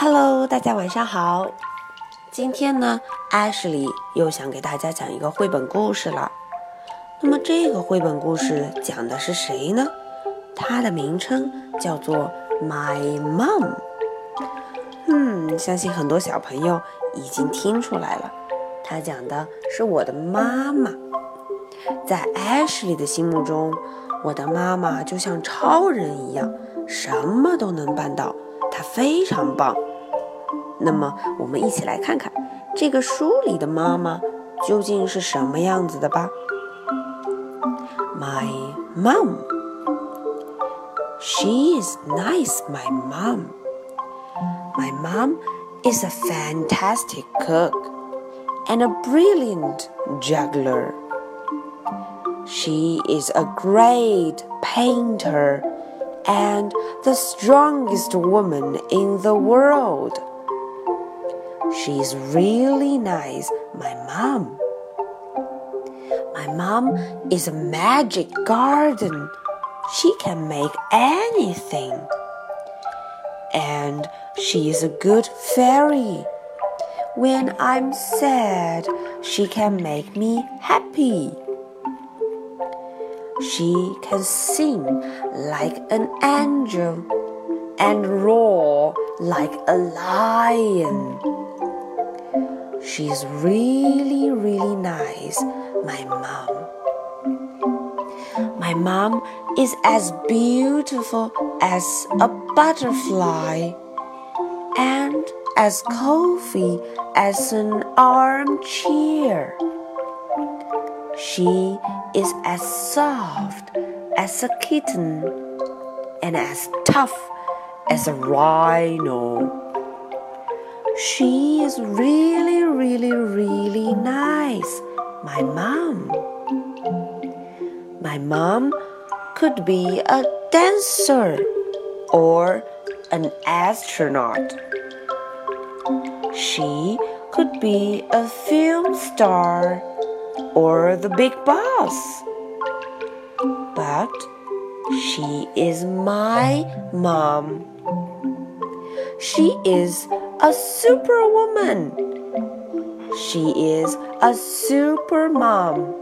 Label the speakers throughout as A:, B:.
A: Hello，大家晚上好。今天呢，Ashley 又想给大家讲一个绘本故事了。那么这个绘本故事讲的是谁呢？它的名称叫做 My Mom。嗯，相信很多小朋友已经听出来了，它讲的是我的妈妈。在 Ashley 的心目中，我的妈妈就像超人一样，什么都能办到，她非常棒。那么，我们一起来看看这个书里的妈妈究竟是什么样子的吧。My mom. She is nice, my mom. My mom is a fantastic cook and a brilliant juggler. She is a great painter and the strongest woman in the world. She's really nice, my mom. My mom is a magic garden. She can make anything. And she is a good fairy. When I'm sad, she can make me happy. She can sing like an angel and roar like a lion. She's really, really nice, my mom. My mom is as beautiful as a butterfly and as cozy as an armchair. She is as soft as a kitten and as tough as a rhino. She is really, really, really nice, my mom. My mom could be a dancer or an astronaut. She could be a film star or the big boss. But she is my mom. She is a superwoman. She is a super mom.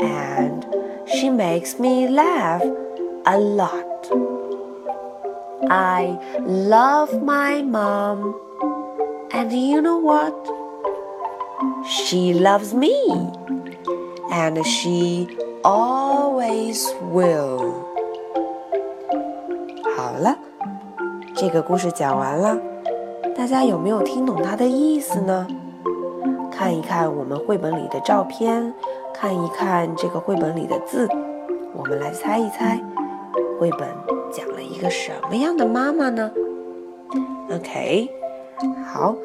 A: And she makes me laugh a lot. I love my mom. And you know what? She loves me. And she always will. 好了，这个故事讲完了， 大家有没有听懂它的意思呢？看一看我们绘本里的照片，看一看这个绘本里的字，我们来猜一猜，绘本讲了一个什么样的妈妈呢？OK，好，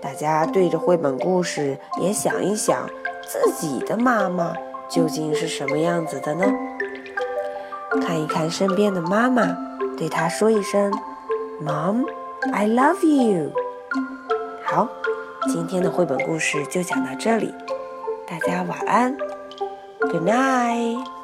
A: 大家对着绘本故事也想一想，自己的妈妈究竟是什么样子的呢？看一看身边的妈妈，对她说一声：“Mom, I love you。”好，今天的绘本故事就讲到这里，大家晚安，Good night。